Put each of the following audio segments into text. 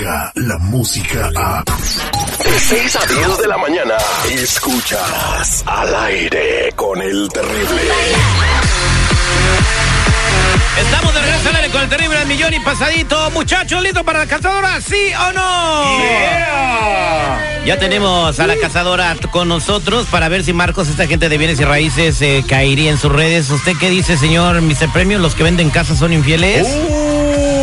la música a... De 6 a 10 de la mañana, escuchas al aire con el terrible. Estamos de regreso al aire con el terrible al millón y pasadito. Muchachos, ¿listos para la cazadora? ¿Sí o no? Ya tenemos a la cazadora con nosotros para ver si Marcos, esta gente de bienes y raíces, eh, caería en sus redes. ¿Usted qué dice, señor Mr. Premio? ¿Los que venden casas son infieles? Uh,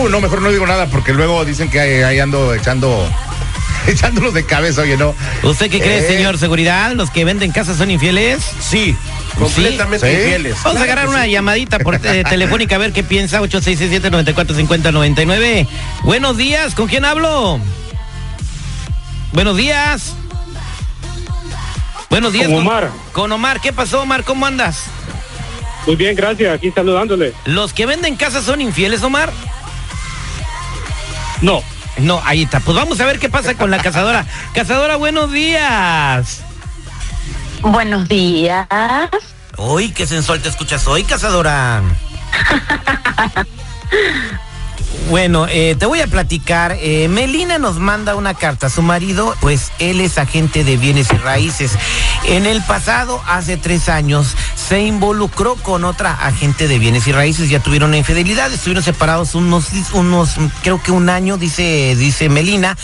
no, mejor no digo nada porque luego dicen que ahí, ando echando echándolos de cabeza, oye, no. ¿Usted qué cree, Eh. señor Seguridad? ¿Los que venden casas son infieles? Sí, completamente ¿Sí? infieles. Vamos a agarrar una sí. llamadita por eh, telefónica a ver qué piensa. 8667-945099. Buenos días, ¿con quién hablo? Buenos días. Buenos días. Con Omar. Con Omar, ¿qué pasó, Omar? ¿Cómo andas? Muy bien, gracias. Aquí saludándole. ¿Los que venden casas son infieles, Omar? No, No, ahí está. Pues vamos a ver qué pasa con la cazadora. Cazadora, buenos días. Buenos días. Uy, qué sensual te escuchas hoy, cazadora. Bueno, eh, te voy a platicar. Eh, Melina nos manda una carta. Su marido, pues él es agente de bienes y raíces. En el pasado, hace tres años, se involucró con otra agente de bienes y raíces. Ya tuvieron infidelidad. Estuvieron separados unos, unos, creo que un año, dice, dice Melina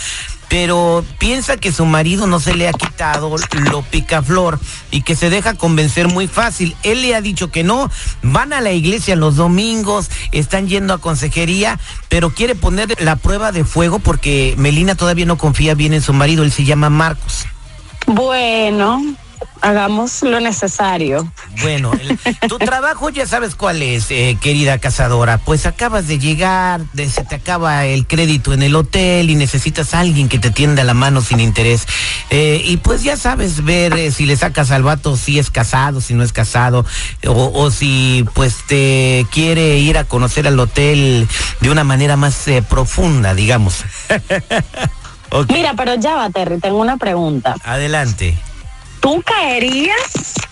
pero piensa que su marido no se le ha quitado lo picaflor y que se deja convencer muy fácil. Él le ha dicho que no, van a la iglesia los domingos, están yendo a consejería, pero quiere poner la prueba de fuego porque Melina todavía no confía bien en su marido, él se llama Marcos. Bueno, hagamos lo necesario. Bueno, el- tu trabajo ya sabes cuál es, eh, querida cazadora. Pues acabas de llegar, de- se te acaba el crédito en el hotel y necesitas a alguien que te tienda la mano sin interés. Eh, y pues ya sabes ver eh, si le sacas al vato si es casado, si no es casado, o, o si pues te quiere ir a conocer al hotel de una manera más eh, profunda, digamos. Mira, pero ya va, Terry, tengo una pregunta. Adelante. ¿Tú caerías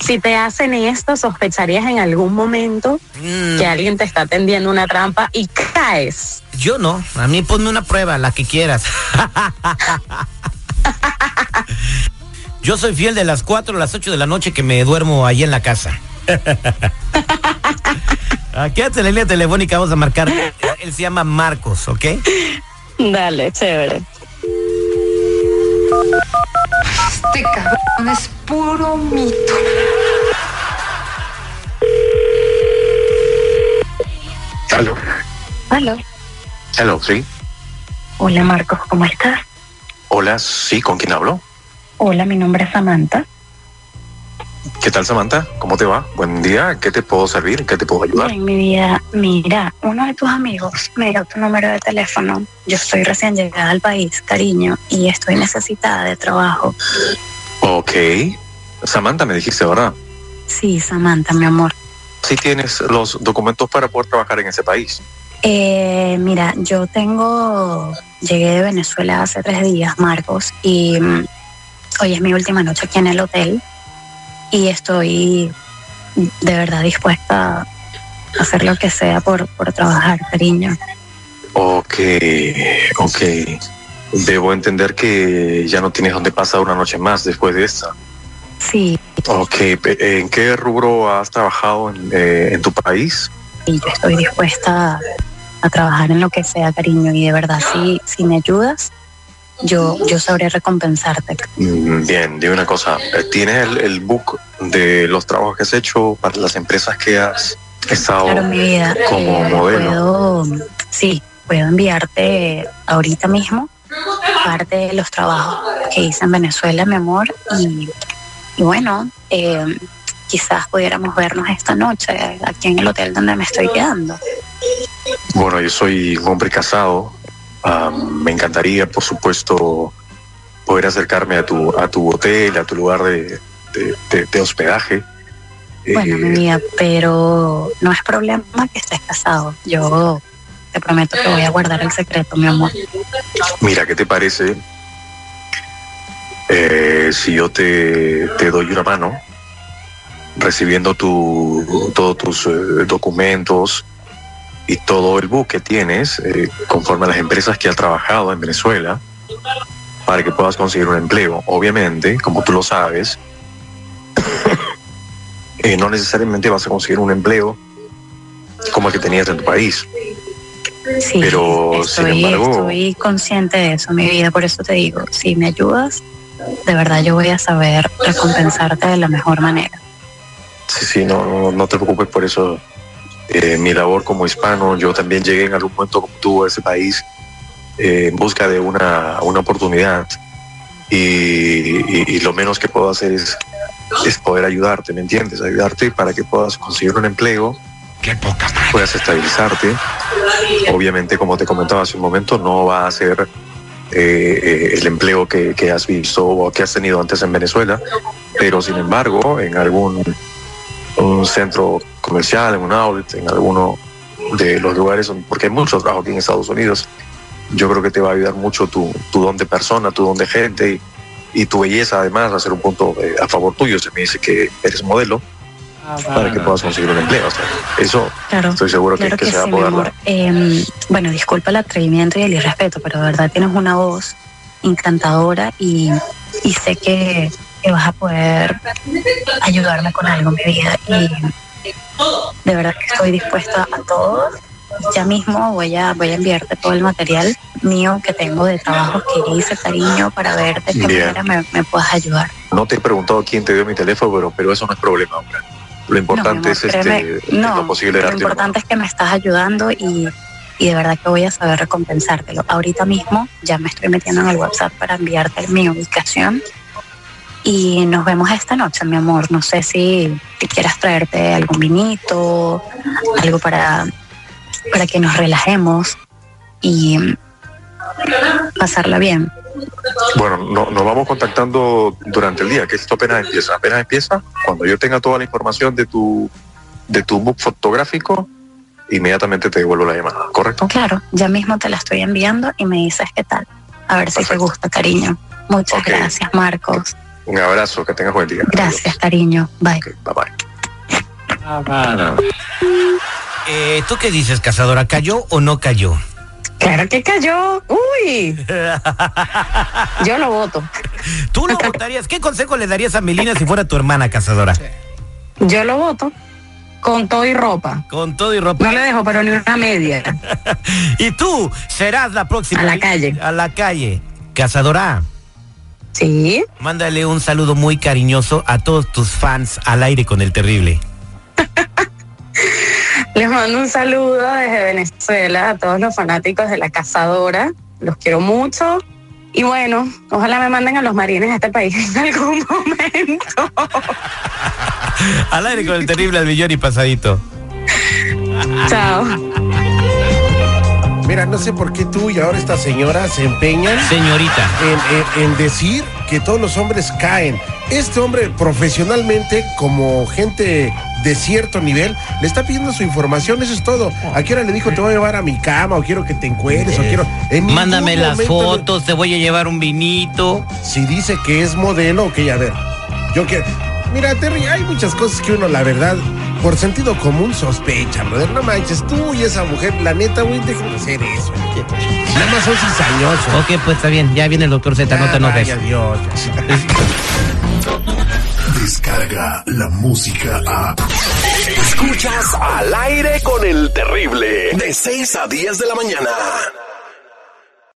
si te hacen esto? ¿Sospecharías en algún momento Mm. que alguien te está tendiendo una trampa y caes? Yo no, a mí ponme una prueba, la que quieras. Yo soy fiel de las 4 a las 8 de la noche que me duermo ahí en la casa. Aquí en la línea telefónica vamos a marcar. Él se llama Marcos, ¿ok? Dale, chévere. Este cabrón es puro mito. Aló. Aló. Hello, sí. Hola, Marcos, ¿cómo estás? Hola, sí, ¿con quién hablo? Hola, mi nombre es Samantha. ¿Qué tal, Samantha? ¿Cómo te va? Buen día. ¿Qué te puedo servir? ¿En ¿Qué te puedo ayudar? Bien, mi vida. Mira, uno de tus amigos me dio tu número de teléfono. Yo estoy recién llegada al país, cariño, y estoy necesitada de trabajo. Ok. Samantha, me dijiste, ¿verdad? Sí, Samantha, mi amor. Sí tienes los documentos para poder trabajar en ese país. Eh, mira, yo tengo, llegué de Venezuela hace tres días, Marcos, y mm, hoy es mi última noche aquí en el hotel y estoy de verdad dispuesta a hacer lo que sea por, por trabajar, cariño. Ok, ok. Debo entender que ya no tienes dónde pasar una noche más después de esta. Sí, Ok, ¿en qué rubro has trabajado en, eh, en tu país? y yo estoy dispuesta a, a trabajar en lo que sea, cariño, y de verdad, si, si me ayudas, yo, yo sabré recompensarte. Mm, Bien, dime una cosa. eh, ¿Tienes el, el book de los trabajos que has hecho para las empresas que has estado Claro, mi vida. como eh, modelo? Puedo, sí, puedo enviarte ahorita mismo parte de los trabajos que hice en Venezuela, mi amor. Y, y bueno, eh, quizás pudiéramos vernos esta noche aquí en el hotel donde me estoy quedando. Bueno, yo soy un hombre casado. Me encantaría, por supuesto, poder acercarme a tu, a tu hotel, a tu lugar de, de- de- de hospedaje. Bueno, Eh, mi vida, pero no es problema que estés casado. Yo te prometo que voy a guardar el secreto, mi amor. Mira, ¿qué te parece eh, si yo te, te doy una mano recibiendo tu, todos tus eh, documentos y todo el book que tienes eh, conforme a las empresas que has trabajado en Venezuela para que puedas conseguir un empleo. Obviamente, como tú lo sabes, eh, no necesariamente vas a conseguir un empleo como el que tenías en tu país. Sí, Pero, sin estoy, embargo- estoy consciente de eso, mi vida. Por eso te digo, si me ayudas, de verdad yo voy a saber recompensarte de la mejor manera. Sí, sí, no, no, no te preocupes por eso. Eh, mi labor como hispano, yo también llegué en algún momento como tú a ese país eh, en busca de una, una oportunidad y, y- y lo menos que puedo hacer es, es poder ayudarte, ¿me entiendes? Ayudarte para que puedas conseguir un empleo, Qué poca puedas estabilizarte. Obviamente, como te comentaba hace un momento, no va a ser eh, eh, el empleo que, que has visto o que has tenido antes en Venezuela, pero sin embargo, en algún un centro comercial, en un outlet, en alguno de los lugares, porque hay mucho trabajo aquí en Estados Unidos, yo creo que te va a ayudar mucho tu, tu don de persona, tu don de gente y, y tu belleza además a ser un punto eh, a favor tuyo. Se me dice que eres modelo para que puedas conseguir un empleo. O sea, eso Claro. estoy seguro que, Claro que que se va a poder amor. Eh, bueno, disculpa el atrevimiento y el irrespeto, pero de verdad tienes una voz encantadora y, y sé que, que vas a poder ayudarme con algo en mi vida. Y de verdad que estoy dispuesta a todo. Ya mismo voy a, voy a enviarte todo el material mío que tengo de trabajos que hice, cariño, para ver de qué Bien. manera me, me puedas ayudar. No te he preguntado quién te dio mi teléfono, pero, pero eso no es problema ahora. Lo No, importante mi amor, es créeme, este, no, lo posible lo importante es que me estás ayudando y, y de verdad que voy a saber recompensártelo. Ahorita mismo ya me estoy metiendo en el WhatsApp para enviarte mi ubicación y nos vemos esta noche, mi amor. No sé si, si quieras traerte algún vinito, algo para, para que nos relajemos y pasarla bien. Bueno, no- nos vamos contactando durante el día, que esto apenas empieza. Apenas empieza, cuando yo tenga toda la información de tu, de tu book fotográfico, inmediatamente te devuelvo la llamada, ¿correcto? Claro, ya mismo te la estoy enviando y me dices qué tal. A ver si te gusta, cariño. Muchas gracias, Marcos. Un abrazo, que tengas buen día. Gracias, cariño. Bye. Ok, bye bye. Eh, ¿Tú qué dices, cazadora? ¿Cayó o no cayó? Claro que cayó. Uy. Yo lo voto. ¿Tú lo votarías? ¿Qué consejo le darías a Melina si fuera tu hermana, cazadora? Yo lo voto. Con todo y ropa. Con todo y ropa. No le dejo, pero ni una media. Y tú serás la próxima. A la calle. A la calle. Cazadora, Sí. mándale un saludo muy cariñoso a todos tus fans al aire con el terrible. Les mando un saludo desde Venezuela a todos los fanáticos de la cazadora. Los quiero mucho. Y bueno, ojalá me manden a los marines a este país en algún momento. Al aire con el terrible al millón y pasadito. Chao. Mira, no sé por qué tú y ahora esta señora se empeñan Señorita. en, en- en decir que todos los hombres caen. Este hombre profesionalmente, como gente de cierto nivel, le está pidiendo su información, eso es todo. ¿A qué hora le dijo te voy a llevar a mi cama o quiero que te encueres o quiero... en Mándame las le- fotos, te voy a llevar un vinito. Si dice que es modelo, ok, a ver. Yo quiero... Mira, Terry, hay muchas cosas que uno, la verdad, por sentido común sospecha, brother. No manches, tú y esa mujer, la neta, güey, dejen de hacer eso. Nada más son cizañosos. Ok, pues está bien, ya viene el doctor Z, no te enojes. vaya Dios. Descarga la música a. Escuchas al aire con el terrible. De 6 a 10 de la mañana.